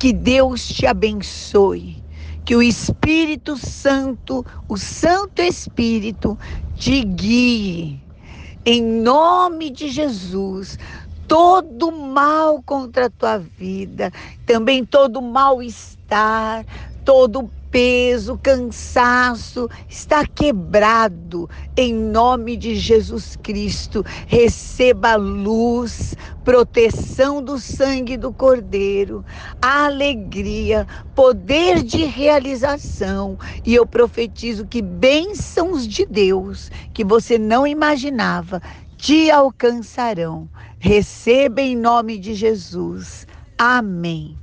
Que Deus te abençoe. Que o Espírito Santo, o Santo Espírito, te guie. Em nome de Jesus, todo mal contra a tua vida, também todo mal-estar, todo peso, cansaço está quebrado em nome de Jesus Cristo. Receba luz, proteção do sangue do Cordeiro, alegria, poder de realização. E eu profetizo que bênçãos de Deus que você não imaginava te alcançarão. Receba em nome de Jesus. Amém.